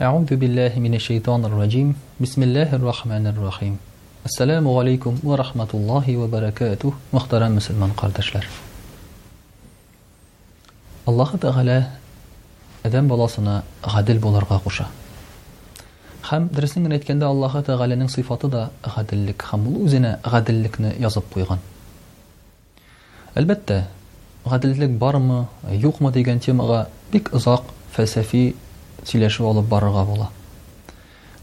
Әгъүзу биллаһи минәш шәйтанир раҗим. Бисмиллаһир рахманир рахим. Ассаламу галейкум ва рахматуллаһи ва баракатуһ. Мөхтәрәм мусульман кардәшләр. Аллаһ Тәгалә адәм баласына гадел булырга куша. Хәм дөресен генә әйткәндә, Аллаһ Тәгаләнең сыйфаты да гаделлек, хәм ул үзенә гаделлекне язып куйган. Әлбәттә, гаделлек бармы, юкмы дигән темага бик озак фәлсәфи сөйләшү алып барырга була.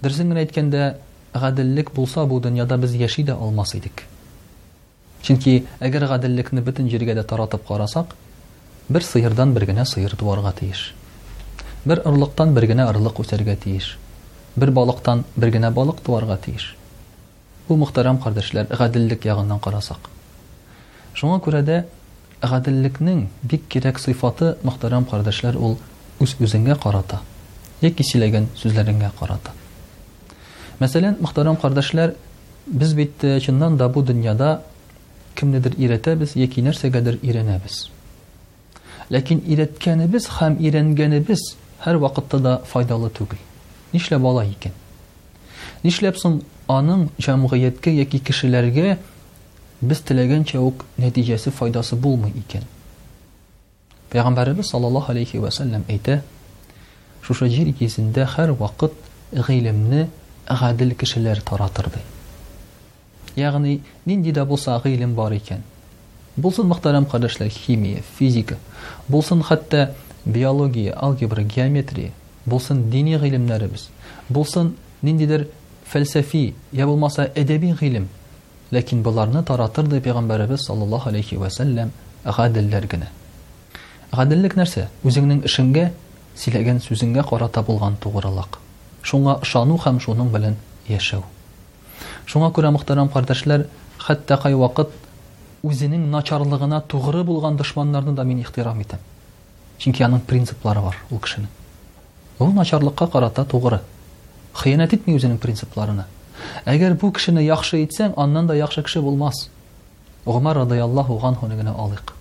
Дөресен генә әйткәндә, гаделлек булса, бу дөньяда без яши дә алмас идек. Чөнки әгәр гаделлекне бөтен җиргә дә таратып карасак, бер сыердан бер генә сыер туарга тиеш. Бер орлыктан бер генә орлык үсәргә тиеш. Бер балыктан бер генә балык туарга тиеш. Бу, мөхтәрәм кардәшләр, гаделлек ягыннан карасак. Шуңа күрә дә гаделлекнең бик кирәк сыйфаты, мөхтәрәм кардәшләр, ул үз-үзеңә карата яки сөйләгән сүзләреңә карата. Мәсәлән, мөхтәрәм кардәшләр, без бит чыннан да бу дөньяда кемнедер өйрәтәбез яки нәрсәгәдер өйрәнәбез. Ләкин өйрәткәнебез һәм өйрәнгәнебез һәрвакытта да файдалы түгел. Нишләп алай икән? Нишләп соң аның җәмгыятькә яки кешеләргә без теләгәнчә үк нәтиҗәсе файдасы булмый икән? Пәйгамбәребез саллаллаһу алейхи ва саллям әйтә, шушы җир йөзендә һәрвакыт гыйлемне гадел кешеләр таратыр ди. Ягъни, нинди дә булса гыйлем бар икән, булсын, мөхтәрәм кардәшләр, химия, физика, булсын хәтта биология, алгебра, геометрия, булсын дини гыйлемнәребез, булсын ниндидер фәлсәфи я булмаса әдәби гыйлем, ләкин боларны таратырдай пәйгамбәребез саллаллаһу алейһи вә сәлләм гаделләр генә. Гаделлек нәрсә? Үзеңнең эшеңгә, сөйләгән сүзеңгә карата булган тугрылык. Шуңа ышану һәм шуның белән яшәү. Шуңа күрә, мөхтәрәм кардәшләр, хәтта кайвакыт үзенең начарлыгына тугры булган дошманнарны да мин ихтирам итәм. Чөнки аның принциплары бар ул кешенең. Ул начарлыкка карата тугры. Хыянәт итми үзенең принципларына. Әгәр бу кешене яхшы итсәң, аннан да яхшы кеше булмас. Гомәр радыяллаһу ганһуны генә алыйк.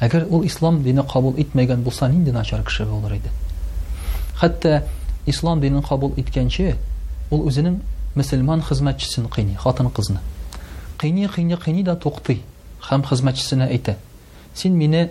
Әгәр ул ислам дине кабул итмәгән булса, нинди начар кеше булыр иде? Хәтта ислам динен кабул иткәнче, ул үзенең мөселман хезмәтчесен кыйный, хатын-кызны. Кыйный, кыйный, кыйный да туктый һәм хезмәтчесенә әйтә, Син мине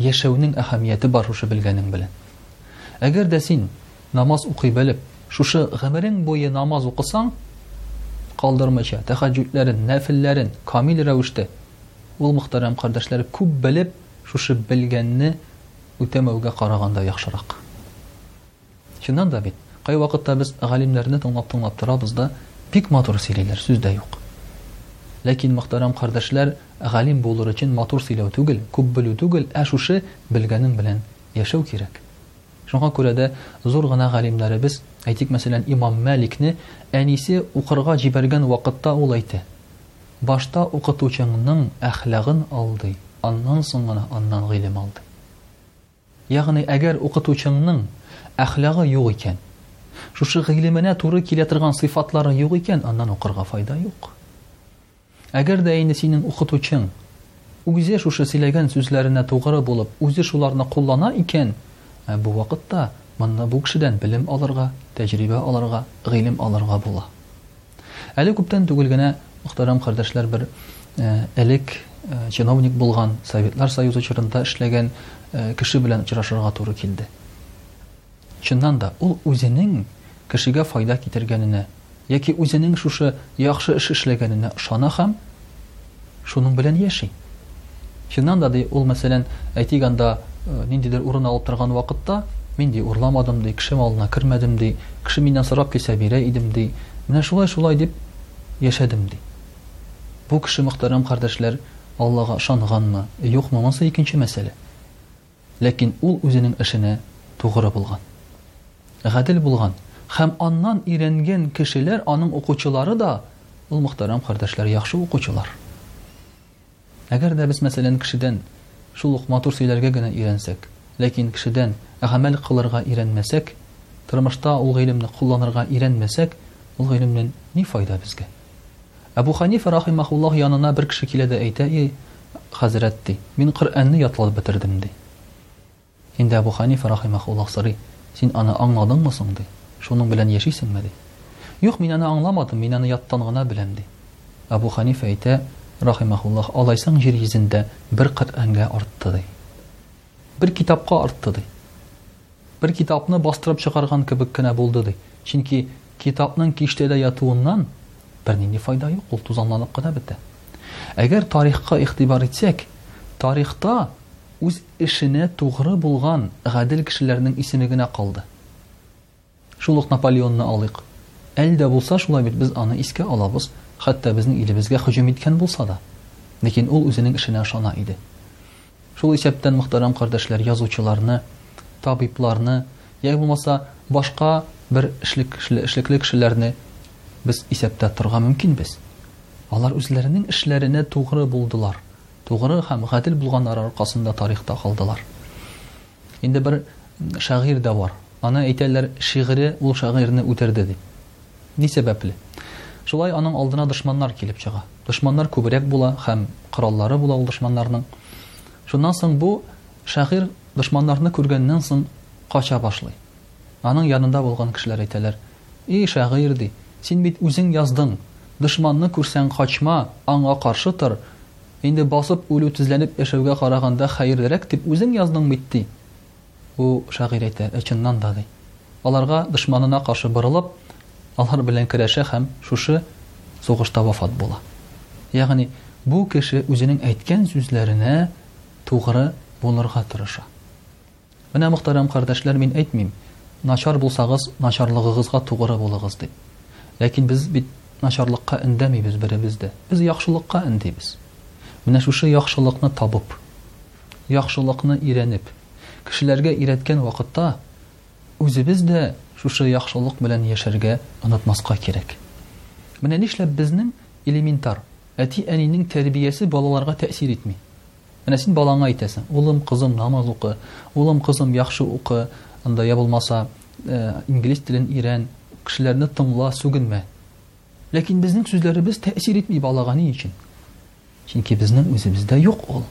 Яшәүнең әһәмияте бар шушы белгәнең белән. Әгәр дә син, намаз укый белеп, шушы гомерең буе намаз укысаң, калдырмыйча, тәхәҗҗүдләрен, нәфелләрен камил рәвештә, ул, мөхтәрәм кардәшләр, күп белеп, шушы белгәнне үтәмәүгә караганда яхшырак. Чыннан да бит, кайвакытта без галимнәрне тыңлап-тыңлап торабыз да, бик матур сөйлиләр, сүз дә юк. Ләкин, мөхтәрәм кардәшләр, галим булыр өчен матур сөйләү түгел, күп белү түгел, ә шушы белгәнең белән яшәү кирәк. Шуңа күрә дә зур гына галимнәребез, әйтик, мәсәлән, имам Мәликне әнисе укырга җибәргән вакытта ул әйтә, Башта укытучыңның әхлагын ал, ди, аннан соң гына аннан гыйлем ал, ди. Ягъни, әгәр укытучыңның әхлагы юк икән, шушы гыйлеменә туры килә торган сыйфатлары юк икән, аннан укырга файда юк. Әгәр дә инде синең укытучың үзе шушы сөйләгән сүзләренә тугры булып, үзе шуларны куллана икән, ә бу вакытта монда бу кешедән белем алырга, тәҗрибә алырга, гыйлем алырга була. Әле күптән түгел генә, мөхтәрәм кардәшләр, бер элек чиновник булган, Советлар Союзы чорында эшләгән кеше белән очрашырга туры килде. Чыннан да, ул үзенең кешегә файда китергәненә яки үзенең шушы яхшы эш эшләгәненә ышана һәм Шуның белән яши. Чыннан да, ди, ул, мәсәлән, әйтик, анда ниндидер урын алып торган вакытта, мин, ди, урламадым, ди, кеше малына кермәдем, ди, кеше миннән сорап килсә, бирә идем, ди. Менә шулай-шулай дип яшәдем, ди. Бу кеше, мөхтәрәм кардәшләр, Аллага ышанганмы, юкмы, монысы икенче мәсьәлә. Ләкин ул үзенең эшенә тугры булган. Гадел булган һәм аннан өйрәнгән кешеләр аның укучылары да ул мөхтәрәм кардәшләр яхшы укучылар. Әгәр дә без мәсәлән кешедән шул ук матур сөйләргә генә өйрәнсәк, ләкин кешедән гамәл кылырга өйрәнмәсәк, тормышта ул гыйлемне кулланырга өйрәнмәсәк, ул гыйлемнән ни файда безгә? Әбу Хәнифә рахимәһуллаһ янына бер кеше килә дә әйтә, И, хәзрәт, ди, мин Коръәнне ятлап бетердем, ди. Инде Әбу Хәнифә рахимәһуллаһ сорый, Син аны аңладыңмы соң, ди, шуның белән яшисеңме, ди. Юк, мин аны аңламадым, мин аны яттан гына беләм, ди. Әбу Хәнифә әйтә, рахимәһуллаһ, Алайсаң, җир йөзендә бер Коръәнгә артты, ди. Бер китапка артты, ди. Бер китапны бастырып чыгарган кебек кенә булды, ди. Чөнки китапның киштәдә ятуыннан бернинди файда юк, ул тузанланып кына бетә. Әгәр тарихка игътибар итсәк, тарихта үз эшенә тугры булган гадел кешеләрнең исеме генә калды. Шул ук Наполеонны алыйк. Әле дә булса шулай бит без аны искә алабыз, хәтта безнең илебезгә һөҗүм иткән булса да. Ләкин ул үзенең эшенә ышана иде. Шул исәптән, мөхтәрәм кардәшләр, язучыларны, табибларны, яки булмаса башка бер эшлекле кешеләрне без исәптә торырга мөмкинбез. Алар үзләренең эшләренә тугры булдылар, тугры һәм гадел булганнары аркасында тарихта калдылар. Инде бер шагыйрь дә бар. Аны әйтәләр, шигыре ул шагыйрьне үтерде дип. Ни сәбәпле? Шулай аның алдына дошманнар килеп чыга. Дошманнар күбрәк була һәм кораллары була ул дошманнарның. Шуннан соң бу шагыйрь дошманнарны күргәннән соң кача башлый. Аның янында булган кешеләр әйтәләр, И шагыйрь, ди, син бит үзең яздың, Дошманны күрсәң, качма, аңа каршы тор, Инде басып үлү тезләнеп яшәүгә караганда хәерлерәк, дип үзең язның бит, ди. Бу шагыйрь әйтә, ә чыннан да, ди. Аларга, дошманына каршы борылып, алар белән көрәшә һәм шушы сугышта вафат була. Ягъни, бу кеше үзенең әйткән сүзләренә тугры булырга тырыша. Менә, мөхтәрәм кардәшләр, мин әйтмим, начар булсагыз, начарлыгыгызга тугры булыгыз дип. Ләкин без бит начарлыкка өндәмибез беребез дә. Без яхшылыкка өндибез. Менә шушы яхшылыкны табып, яхшылыкны өйрәнеп, кешеләргә өйрәткән вакытта, үзебез дә шушы яхшылык белән яшәргә онытмаска кирәк. Менә нишләп безнең элементар, әти-әнинең тәрбиясе балаларга тәэсир итми? Менә син балаңа әйтәсең, улым, кызым, намаз укы, улым, кызым, яхшы укы, анда я булмаса, инглиз телен өйрән, кешеләрне тыңла, сүгенмә. Ләкин безнең сүзләребез тәэсир итми балага ни өчен? Чөнки безнең үзебездә юк ул.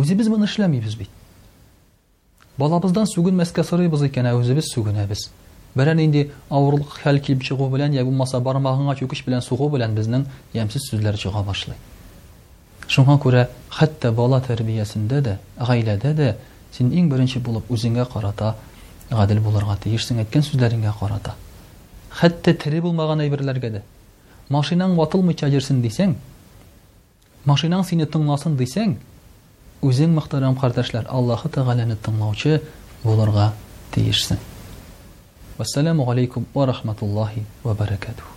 Үзебез моны эшләмибез бит. Балабыздан сүгенмәскә сорыйбыз икән, ә үзебез сүгенәбез. Берәр нинди авырлык хәл килеп чыгу белән йә булмаса бармагыңа чүкеч белән сугу белән безнең ямьсез сүзләр чыга башлый. Шуңа күрә хәтта бала тәрбиясендә дә, гаиләдә дә син иң беренче булып үзеңә карата гадел булырга тиешсең әйткән сүзләреңә карата. Хәтта тере булмаган әйберләргә дә. Машинаң ватылмыйча йөрсен дисәң, Машинаң сине тыңласын дисәң, үзең, мөхтәрәм кардәшләр, Аллаһы Тәгаләне тыңлаучы булырга тиешсең. Вәссәламү галәйкүм вә рахматуллаһи вә бәрәкәтүһү.